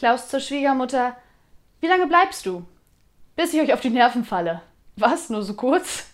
Klaus zur Schwiegermutter. Wie lange bleibst du? Bis ich euch auf die Nerven falle. Was, nur so kurz?